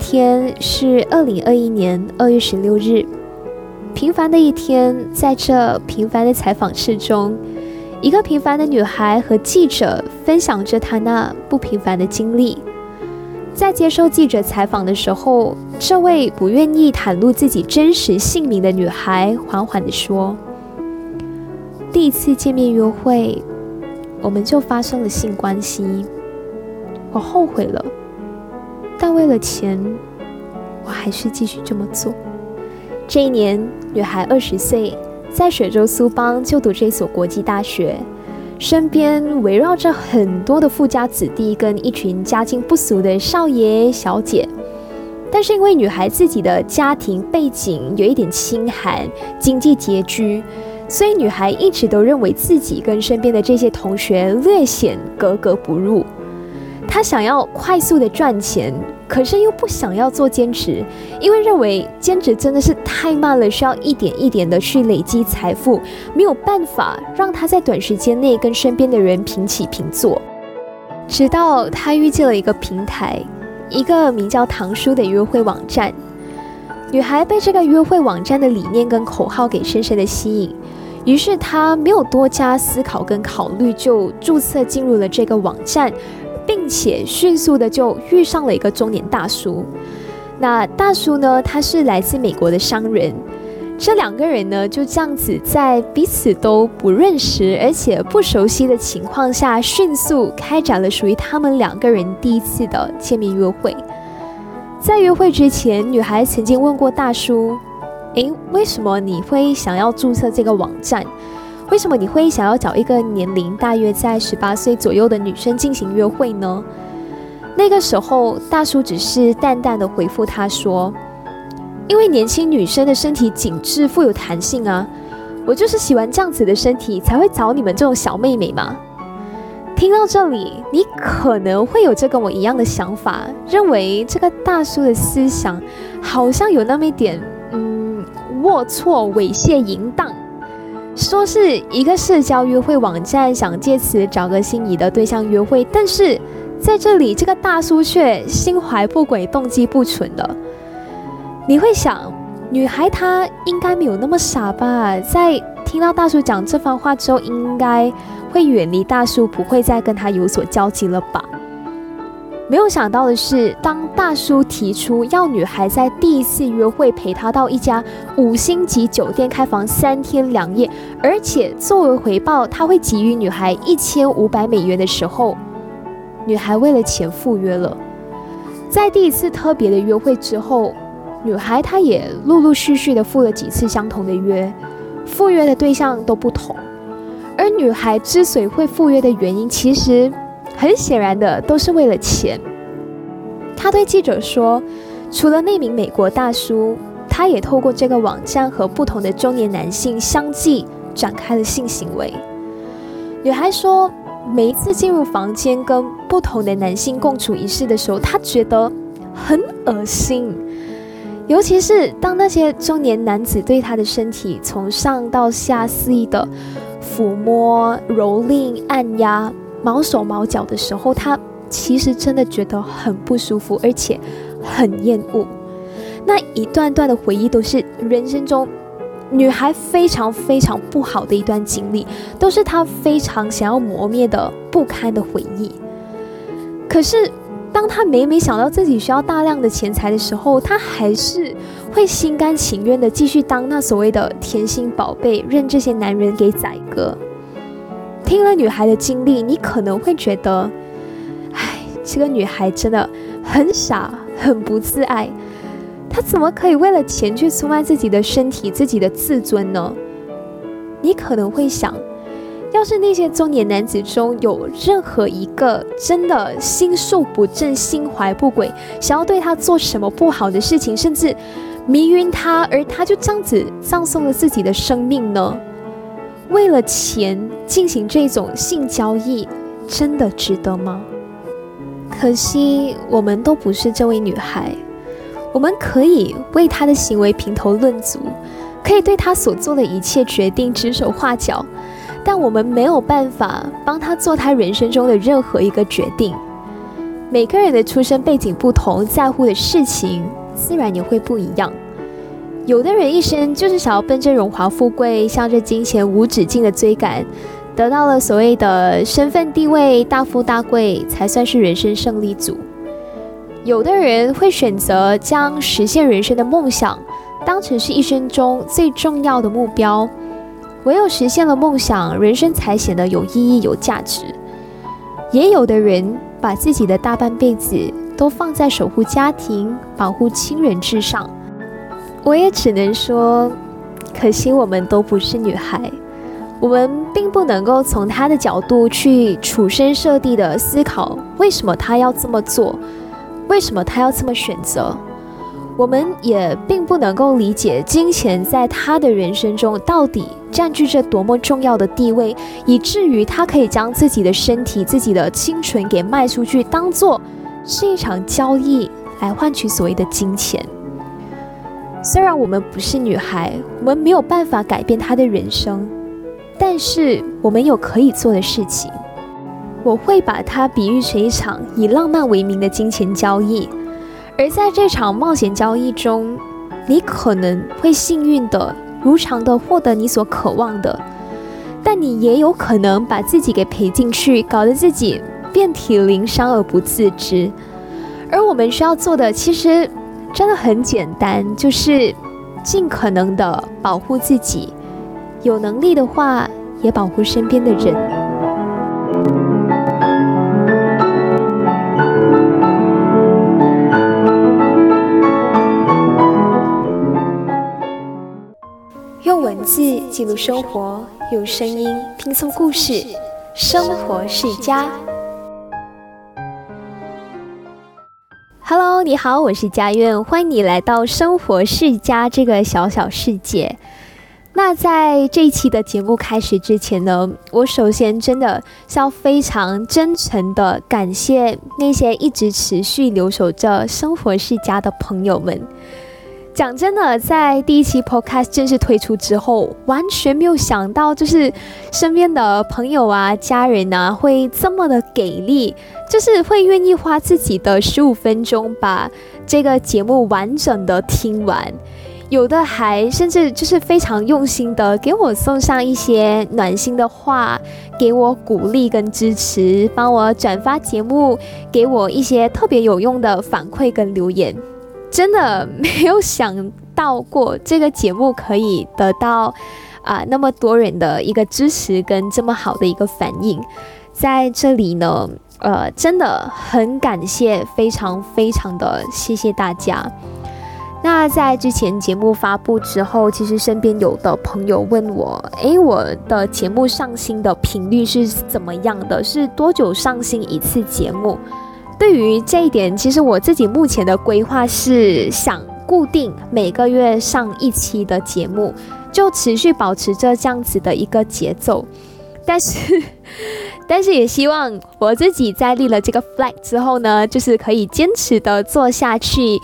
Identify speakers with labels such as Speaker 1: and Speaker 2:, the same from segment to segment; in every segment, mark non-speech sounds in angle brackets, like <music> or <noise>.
Speaker 1: 天是二零二一年二月十六日，平凡的一天，在这平凡的采访室中，一个平凡的女孩和记者分享着她那不平凡的经历。在接受记者采访的时候，这位不愿意袒露自己真实姓名的女孩缓缓地说：“第一次见面约会，我们就发生了性关系，我后悔了。”但为了钱，我还是继续这么做。这一年，女孩二十岁，在雪州苏邦就读这所国际大学，身边围绕着很多的富家子弟跟一群家境不俗的少爷小姐。但是因为女孩自己的家庭背景有一点清寒，经济拮据，所以女孩一直都认为自己跟身边的这些同学略显格格不入。他想要快速的赚钱，可是又不想要做兼职，因为认为兼职真的是太慢了，需要一点一点的去累积财富，没有办法让他在短时间内跟身边的人平起平坐。直到他遇见了一个平台，一个名叫“唐叔”的约会网站，女孩被这个约会网站的理念跟口号给深深的吸引，于是她没有多加思考跟考虑，就注册进入了这个网站。并且迅速的就遇上了一个中年大叔。那大叔呢，他是来自美国的商人。这两个人呢，就这样子在彼此都不认识而且不熟悉的情况下，迅速开展了属于他们两个人第一次的见面约会。在约会之前，女孩曾经问过大叔：“诶，为什么你会想要注册这个网站？”为什么你会想要找一个年龄大约在十八岁左右的女生进行约会呢？那个时候，大叔只是淡淡的回复他说：“因为年轻女生的身体紧致、富有弹性啊，我就是喜欢这样子的身体，才会找你们这种小妹妹嘛。”听到这里，你可能会有这跟我一样的想法，认为这个大叔的思想好像有那么一点，嗯，龌龊、猥亵、淫荡。说是一个社交约会网站，想借此找个心仪的对象约会，但是在这里，这个大叔却心怀不轨，动机不纯的。你会想，女孩她应该没有那么傻吧？在听到大叔讲这番话之后，应该会远离大叔，不会再跟他有所交集了吧？没有想到的是，当大叔提出要女孩在第一次约会陪他到一家五星级酒店开房三天两夜，而且作为回报他会给予女孩一千五百美元的时候，女孩为了钱赴约了。在第一次特别的约会之后，女孩她也陆陆续续的赴了几次相同的约，赴约的对象都不同。而女孩之所以会赴约的原因，其实。很显然的，都是为了钱。他对记者说：“除了那名美国大叔，他也透过这个网站和不同的中年男性相继展开了性行为。”女孩说：“每一次进入房间跟不同的男性共处一室的时候，她觉得很恶心，尤其是当那些中年男子对她的身体从上到下肆意的抚摸、蹂躏、按压。”毛手毛脚的时候，他其实真的觉得很不舒服，而且很厌恶。那一段段的回忆都是人生中女孩非常非常不好的一段经历，都是她非常想要磨灭的不堪的回忆。可是，当她每每想到自己需要大量的钱财的时候，她还是会心甘情愿的继续当那所谓的甜心宝贝，任这些男人给宰割。听了女孩的经历，你可能会觉得，唉，这个女孩真的很傻，很不自爱。她怎么可以为了钱去出卖自己的身体、自己的自尊呢？你可能会想，要是那些中年男子中有任何一个真的心术不正、心怀不轨，想要对她做什么不好的事情，甚至迷晕她，而她就这样子葬送了自己的生命呢？为了钱进行这种性交易，真的值得吗？可惜我们都不是这位女孩，我们可以为她的行为评头论足，可以对她所做的一切决定指手画脚，但我们没有办法帮她做她人生中的任何一个决定。每个人的出生背景不同，在乎的事情自然也会不一样。有的人一生就是想要奔着荣华富贵，向着金钱无止境的追赶，得到了所谓的身份地位、大富大贵，才算是人生胜利组。有的人会选择将实现人生的梦想当成是一生中最重要的目标，唯有实现了梦想，人生才显得有意义、有价值。也有的人把自己的大半辈子都放在守护家庭、保护亲人之上。我也只能说，可惜我们都不是女孩，我们并不能够从她的角度去处身设地的思考，为什么她要这么做，为什么她要这么选择。我们也并不能够理解金钱在她的人生中到底占据着多么重要的地位，以至于她可以将自己的身体、自己的清纯给卖出去，当做是一场交易来换取所谓的金钱。虽然我们不是女孩，我们没有办法改变她的人生，但是我们有可以做的事情。我会把它比喻成一场以浪漫为名的金钱交易，而在这场冒险交易中，你可能会幸运的如常的获得你所渴望的，但你也有可能把自己给赔进去，搞得自己遍体鳞伤而不自知。而我们需要做的，其实。真的很简单，就是尽可能的保护自己，有能力的话也保护身边的人。用文字记录生活，用声音拼凑故事，生活是家。Hello，你好，我是佳苑，欢迎你来到生活世家这个小小世界。那在这一期的节目开始之前呢，我首先真的是要非常真诚的感谢那些一直持续留守着生活世家的朋友们。讲真的，在第一期 Podcast 正式推出之后，完全没有想到，就是身边的朋友啊、家人啊，会这么的给力，就是会愿意花自己的十五分钟把这个节目完整的听完。有的还甚至就是非常用心的给我送上一些暖心的话，给我鼓励跟支持，帮我转发节目，给我一些特别有用的反馈跟留言。真的没有想到过这个节目可以得到啊那么多人的一个支持跟这么好的一个反应，在这里呢，呃，真的很感谢，非常非常的谢谢大家。那在之前节目发布之后，其实身边有的朋友问我，诶，我的节目上新的频率是怎么样的？是多久上新一次节目？对于这一点，其实我自己目前的规划是想固定每个月上一期的节目，就持续保持着这样子的一个节奏。但是，<laughs> 但是也希望我自己在立了这个 flag 之后呢，就是可以坚持的做下去。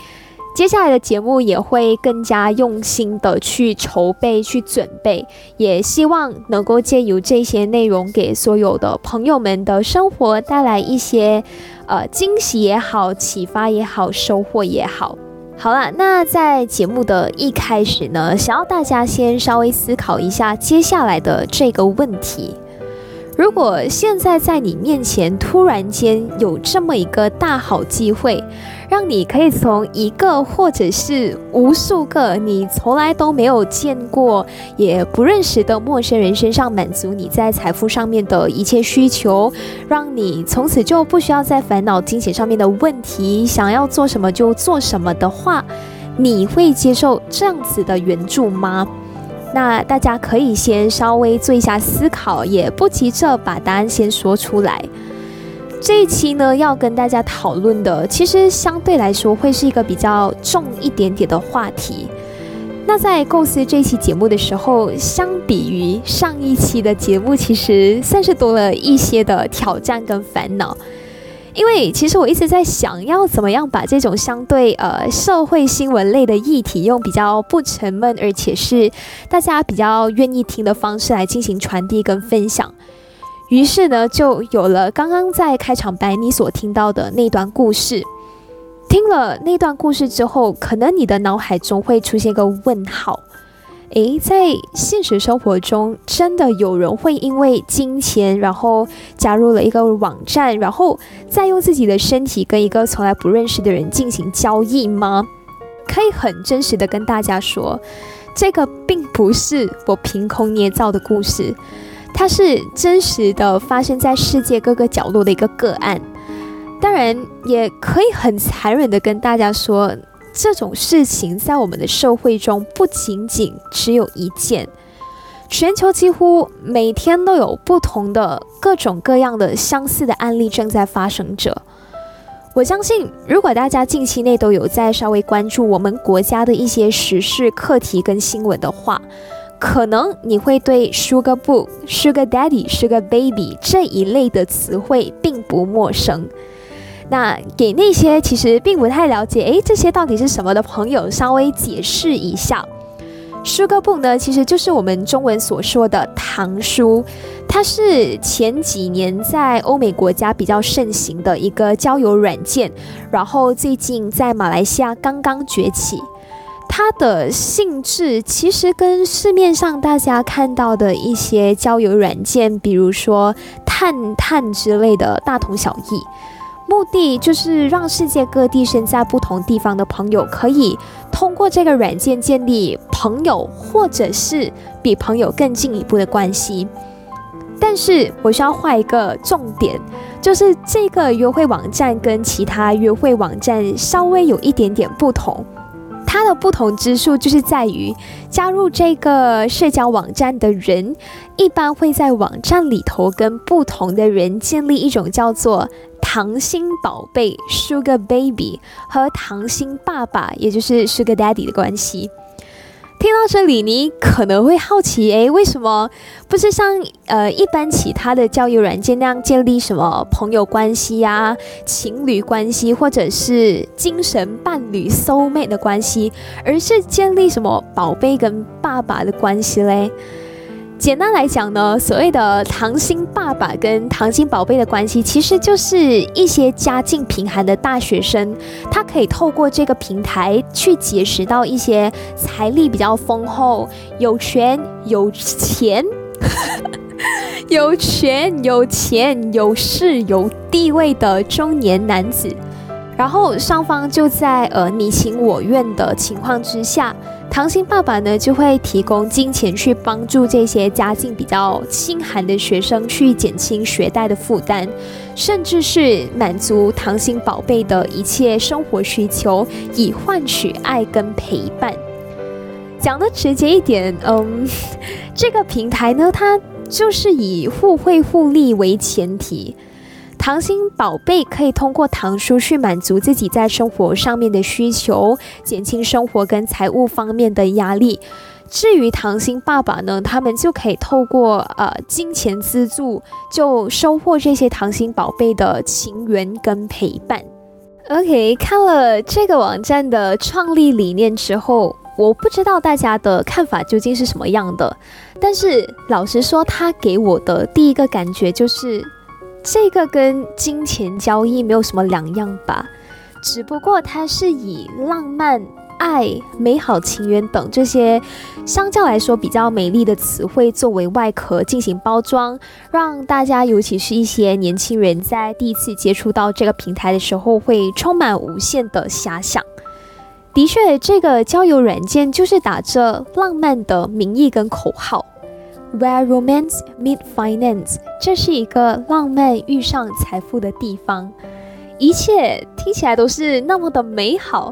Speaker 1: 接下来的节目也会更加用心的去筹备、去准备，也希望能够借由这些内容，给所有的朋友们的生活带来一些，呃，惊喜也好、启发也好、收获也好。好了，那在节目的一开始呢，想要大家先稍微思考一下接下来的这个问题。如果现在在你面前突然间有这么一个大好机会，让你可以从一个或者是无数个你从来都没有见过也不认识的陌生人身上满足你在财富上面的一切需求，让你从此就不需要再烦恼金钱上面的问题，想要做什么就做什么的话，你会接受这样子的援助吗？那大家可以先稍微做一下思考，也不急着把答案先说出来。这一期呢，要跟大家讨论的，其实相对来说会是一个比较重一点点的话题。那在构思这期节目的时候，相比于上一期的节目，其实算是多了一些的挑战跟烦恼。因为其实我一直在想要怎么样把这种相对呃社会新闻类的议题，用比较不沉闷，而且是大家比较愿意听的方式来进行传递跟分享。于是呢，就有了刚刚在开场白你所听到的那段故事。听了那段故事之后，可能你的脑海中会出现一个问号：诶，在现实生活中，真的有人会因为金钱，然后加入了一个网站，然后再用自己的身体跟一个从来不认识的人进行交易吗？可以很真实的跟大家说，这个并不是我凭空捏造的故事。它是真实的发生在世界各个角落的一个个案，当然也可以很残忍的跟大家说，这种事情在我们的社会中不仅仅只有一件，全球几乎每天都有不同的各种各样的相似的案例正在发生着。我相信，如果大家近期内都有在稍微关注我们国家的一些时事课题跟新闻的话，可能你会对 Sugar Book、Sugar Daddy、Sugar Baby 这一类的词汇并不陌生。那给那些其实并不太了解，诶，这些到底是什么的朋友，稍微解释一下。Sugar Book 呢，其实就是我们中文所说的糖书，它是前几年在欧美国家比较盛行的一个交友软件，然后最近在马来西亚刚刚崛起。它的性质其实跟市面上大家看到的一些交友软件，比如说探探之类的，大同小异。目的就是让世界各地身在不同地方的朋友，可以通过这个软件建立朋友，或者是比朋友更进一步的关系。但是我需要画一个重点，就是这个约会网站跟其他约会网站稍微有一点点不同。它的不同之处就是在于，加入这个社交网站的人，一般会在网站里头跟不同的人建立一种叫做“糖心宝贝 ”（Sugar Baby） 和“糖心爸爸”（也就是 Sugar Daddy） 的关系。听到这里，你可能会好奇，诶，为什么不是像呃一般其他的交友软件那样建立什么朋友关系呀、情侣关系，或者是精神伴侣 soul mate 的关系，而是建立什么宝贝跟爸爸的关系嘞？简单来讲呢，所谓的糖心爸爸跟糖心宝贝的关系，其实就是一些家境贫寒的大学生，他可以透过这个平台去结识到一些财力比较丰厚、有权 <laughs> 有钱、有权有钱有势有地位的中年男子，然后双方就在呃你情我愿的情况之下。糖心爸爸呢，就会提供金钱去帮助这些家境比较清寒的学生去减轻学贷的负担，甚至是满足糖心宝贝的一切生活需求，以换取爱跟陪伴。讲的直接一点，嗯，这个平台呢，它就是以互惠互利为前提。糖心宝贝可以通过糖书去满足自己在生活上面的需求，减轻生活跟财务方面的压力。至于糖心爸爸呢，他们就可以透过呃金钱资助，就收获这些糖心宝贝的情缘跟陪伴。OK，看了这个网站的创立理念之后，我不知道大家的看法究竟是什么样的，但是老实说，他给我的第一个感觉就是。这个跟金钱交易没有什么两样吧，只不过它是以浪漫、爱、美好情缘等这些相较来说比较美丽的词汇作为外壳进行包装，让大家，尤其是一些年轻人在第一次接触到这个平台的时候，会充满无限的遐想。的确，这个交友软件就是打着浪漫的名义跟口号。Where romance meet finance，这是一个浪漫遇上财富的地方，一切听起来都是那么的美好。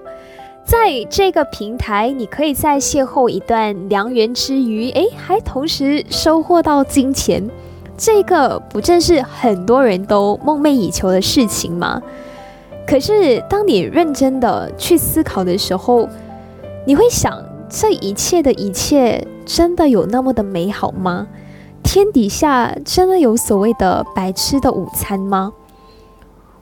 Speaker 1: 在这个平台，你可以在邂逅一段良缘之余，诶，还同时收获到金钱，这个不正是很多人都梦寐以求的事情吗？可是，当你认真的去思考的时候，你会想。这一切的一切，真的有那么的美好吗？天底下真的有所谓的白吃的午餐吗？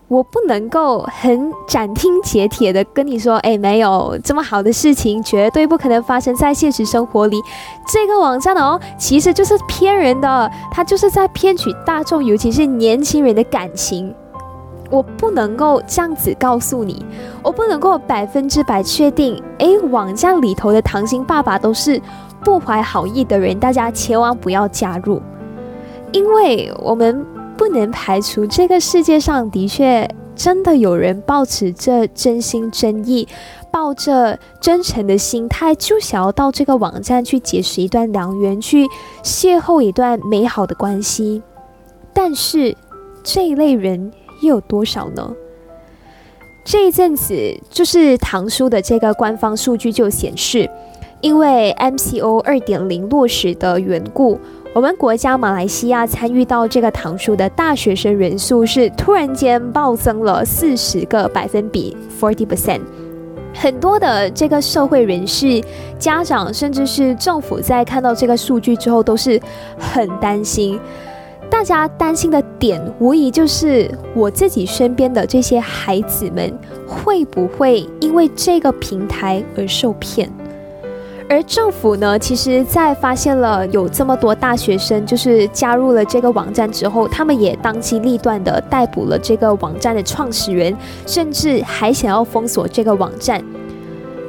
Speaker 1: 我不能够很斩钉截铁的跟你说，哎，没有这么好的事情，绝对不可能发生在现实生活里。这个网站哦，其实就是骗人的，它就是在骗取大众，尤其是年轻人的感情。我不能够这样子告诉你，我不能够百分之百确定，哎，网站里头的糖心爸爸都是不怀好意的人，大家千万不要加入，因为我们。不能排除这个世界上的确真的有人抱持着真心真意，抱着真诚的心态，就想要到这个网站去结识一段良缘，去邂逅一段美好的关系。但是这一类人又有多少呢？这一阵子，就是唐叔的这个官方数据就显示，因为 MCO 二点零落实的缘故。我们国家马来西亚参与到这个堂书的大学生人数是突然间暴增了四十个百分比，forty percent。很多的这个社会人士、家长，甚至是政府，在看到这个数据之后，都是很担心。大家担心的点，无疑就是我自己身边的这些孩子们，会不会因为这个平台而受骗？而政府呢，其实，在发现了有这么多大学生就是加入了这个网站之后，他们也当机立断的逮捕了这个网站的创始人，甚至还想要封锁这个网站。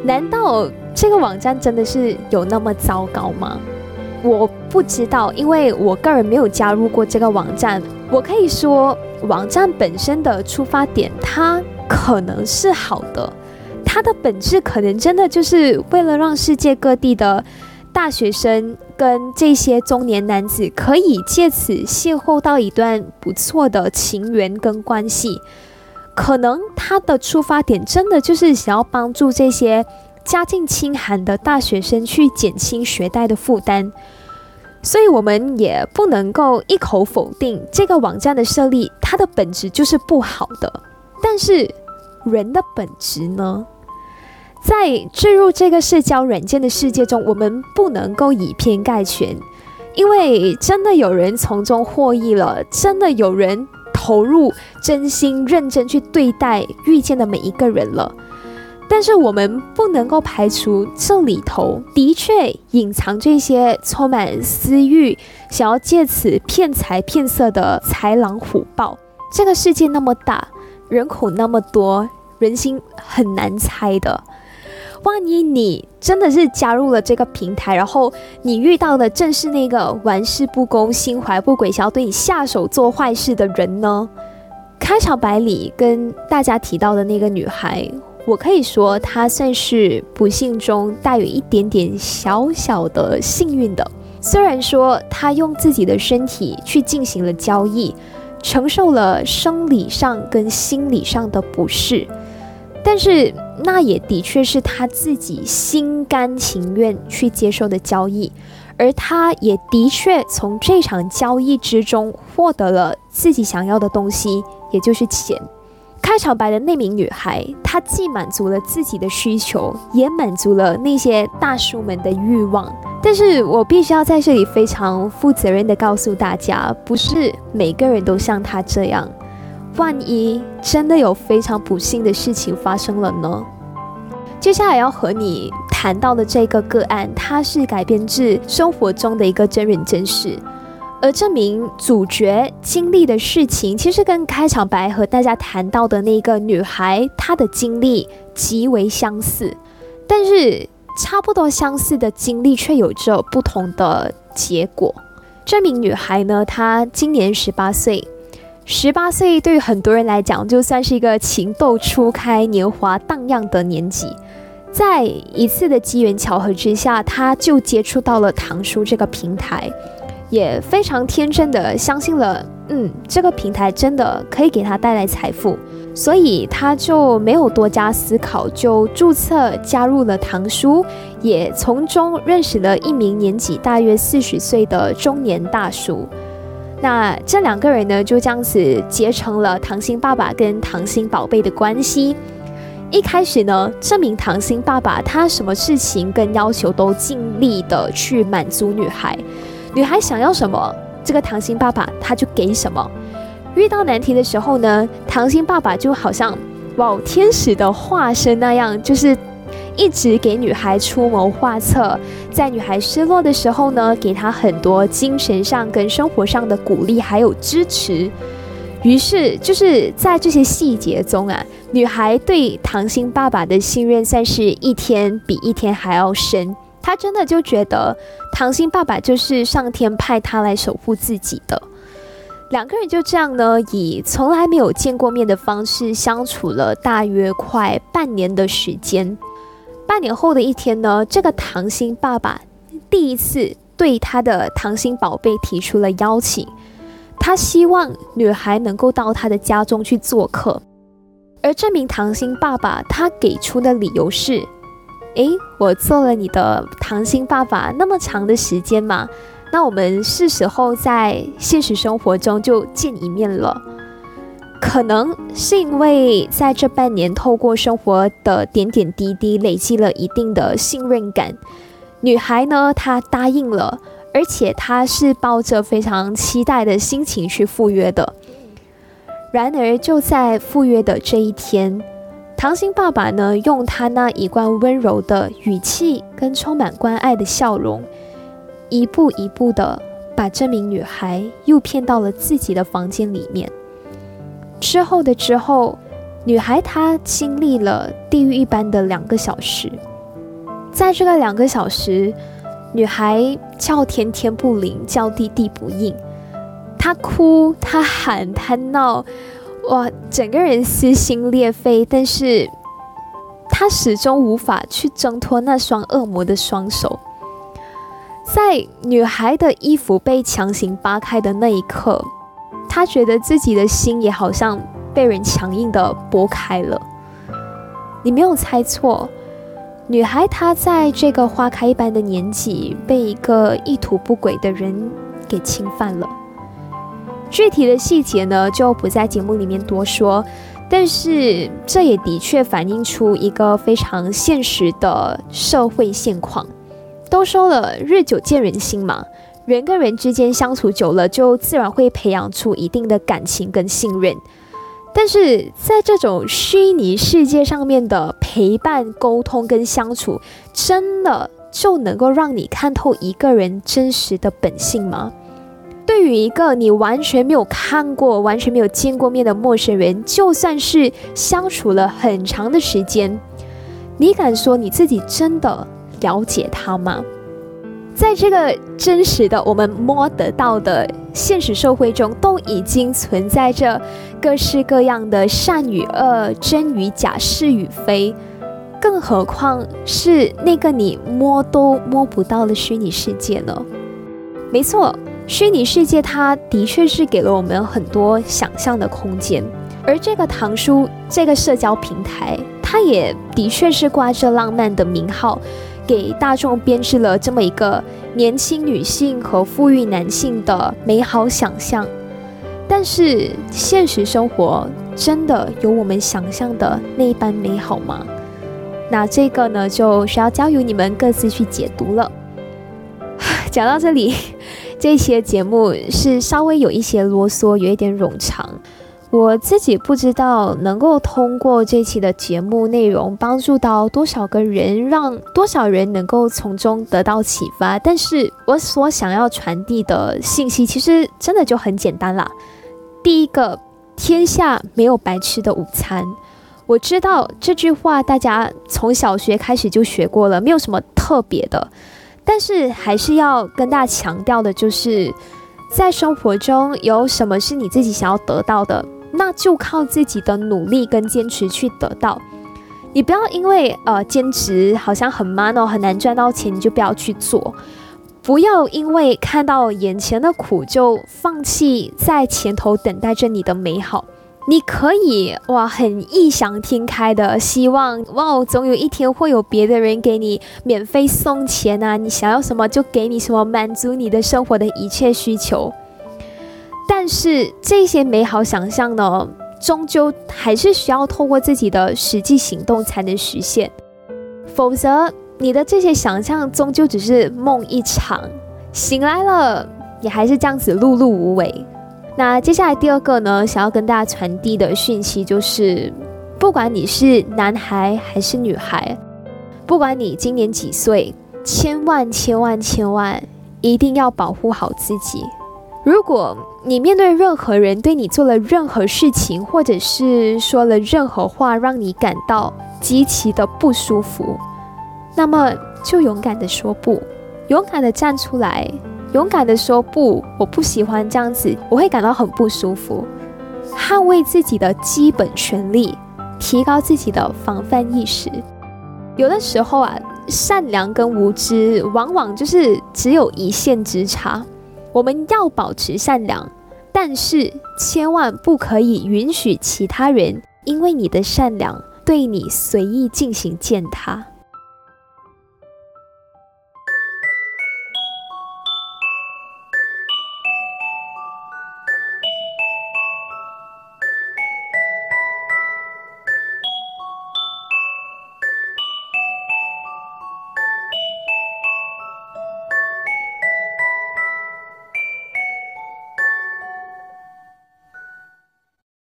Speaker 1: 难道这个网站真的是有那么糟糕吗？我不知道，因为我个人没有加入过这个网站。我可以说，网站本身的出发点，它可能是好的。它的本质可能真的就是为了让世界各地的大学生跟这些中年男子可以借此邂逅到一段不错的情缘跟关系。可能他的出发点真的就是想要帮助这些家境清寒的大学生去减轻学贷的负担。所以，我们也不能够一口否定这个网站的设立，它的本质就是不好的。但是，人的本质呢？在坠入这个社交软件的世界中，我们不能够以偏概全，因为真的有人从中获益了，真的有人投入真心认真去对待遇见的每一个人了。但是我们不能够排除这里头的确隐藏这些充满私欲、想要借此骗财骗色的豺狼虎豹。这个世界那么大，人口那么多，人心很难猜的。万一你真的是加入了这个平台，然后你遇到的正是那个玩世不恭、心怀不轨、想要对你下手做坏事的人呢？开场白里跟大家提到的那个女孩，我可以说她算是不幸中带有一点点小小的幸运的。虽然说她用自己的身体去进行了交易，承受了生理上跟心理上的不适。但是那也的确是他自己心甘情愿去接受的交易，而他也的确从这场交易之中获得了自己想要的东西，也就是钱。开场白的那名女孩，她既满足了自己的需求，也满足了那些大叔们的欲望。但是我必须要在这里非常负责任的告诉大家，不是每个人都像她这样。万一真的有非常不幸的事情发生了呢？接下来要和你谈到的这个个案，它是改编自生活中的一个真人真事，而这名主角经历的事情，其实跟开场白和大家谈到的那个女孩她的经历极为相似，但是差不多相似的经历却有着不同的结果。这名女孩呢，她今年十八岁。十八岁对于很多人来讲，就算是一个情窦初开、年华荡漾的年纪。在一次的机缘巧合之下，他就接触到了唐叔这个平台，也非常天真的相信了，嗯，这个平台真的可以给他带来财富，所以他就没有多加思考，就注册加入了唐叔，也从中认识了一名年纪大约四十岁的中年大叔。那这两个人呢，就这样子结成了糖心爸爸跟糖心宝贝的关系。一开始呢，这名糖心爸爸他什么事情跟要求都尽力的去满足女孩，女孩想要什么，这个糖心爸爸他就给什么。遇到难题的时候呢，唐心爸爸就好像哇天使的化身那样，就是一直给女孩出谋划策，在女孩失落的时候呢，给她很多精神上跟生活上的鼓励还有支持。于是就是在这些细节中啊，女孩对唐心爸爸的信任算是一天比一天还要深。她真的就觉得唐心爸爸就是上天派他来守护自己的。两个人就这样呢，以从来没有见过面的方式相处了大约快半年的时间。半年后的一天呢，这个唐心爸爸第一次对他的唐心宝贝提出了邀请，他希望女孩能够到他的家中去做客。而这名唐心爸爸他给出的理由是：诶，我做了你的唐心爸爸那么长的时间嘛。那我们是时候在现实生活中就见一面了。可能是因为在这半年，透过生活的点点滴滴，累积了一定的信任感。女孩呢，她答应了，而且他是抱着非常期待的心情去赴约的。然而，就在赴约的这一天，唐心爸爸呢，用他那一贯温柔的语气跟充满关爱的笑容。一步一步的把这名女孩诱骗到了自己的房间里面。之后的之后，女孩她经历了地狱一般的两个小时。在这个两个小时，女孩叫天天不灵，叫地地不应。她哭，她喊，她闹，哇，整个人撕心裂肺。但是她始终无法去挣脱那双恶魔的双手。在女孩的衣服被强行扒开的那一刻，她觉得自己的心也好像被人强硬的剥开了。你没有猜错，女孩她在这个花开一般的年纪，被一个意图不轨的人给侵犯了。具体的细节呢，就不在节目里面多说，但是这也的确反映出一个非常现实的社会现况。都说了，日久见人心嘛，人跟人之间相处久了，就自然会培养出一定的感情跟信任。但是在这种虚拟世界上面的陪伴、沟通跟相处，真的就能够让你看透一个人真实的本性吗？对于一个你完全没有看过、完全没有见过面的陌生人，就算是相处了很长的时间，你敢说你自己真的？了解他吗？在这个真实的我们摸得到的现实社会中，都已经存在着各式各样的善与恶、真与假、是与非，更何况是那个你摸都摸不到的虚拟世界呢？没错，虚拟世界它的确是给了我们很多想象的空间，而这个唐书这个社交平台，它也的确是挂着浪漫的名号。给大众编织了这么一个年轻女性和富裕男性的美好想象，但是现实生活真的有我们想象的那般美好吗？那这个呢，就需要交由你们各自去解读了。<laughs> 讲到这里，这期节目是稍微有一些啰嗦，有一点冗长。我自己不知道能够通过这期的节目内容帮助到多少个人，让多少人能够从中得到启发。但是我所想要传递的信息，其实真的就很简单啦。第一个，天下没有白吃的午餐。我知道这句话大家从小学开始就学过了，没有什么特别的。但是还是要跟大家强调的，就是在生活中有什么是你自己想要得到的。那就靠自己的努力跟坚持去得到。你不要因为呃兼职好像很慢哦，很难赚到钱，你就不要去做。不要因为看到眼前的苦就放弃在前头等待着你的美好。你可以哇，很异想天开的希望哇，总有一天会有别的人给你免费送钱啊，你想要什么就给你什么，满足你的生活的一切需求。但是这些美好想象呢，终究还是需要透过自己的实际行动才能实现，否则你的这些想象终究只是梦一场，醒来了也还是这样子碌碌无为。那接下来第二个呢，想要跟大家传递的讯息就是，不管你是男孩还是女孩，不管你今年几岁，千万千万千万一定要保护好自己。如果你面对任何人对你做了任何事情，或者是说了任何话，让你感到极其的不舒服，那么就勇敢的说不，勇敢的站出来。勇敢的说不，我不喜欢这样子，我会感到很不舒服。捍卫自己的基本权利，提高自己的防范意识。有的时候啊，善良跟无知往往就是只有一线之差。我们要保持善良，但是千万不可以允许其他人因为你的善良对你随意进行践踏。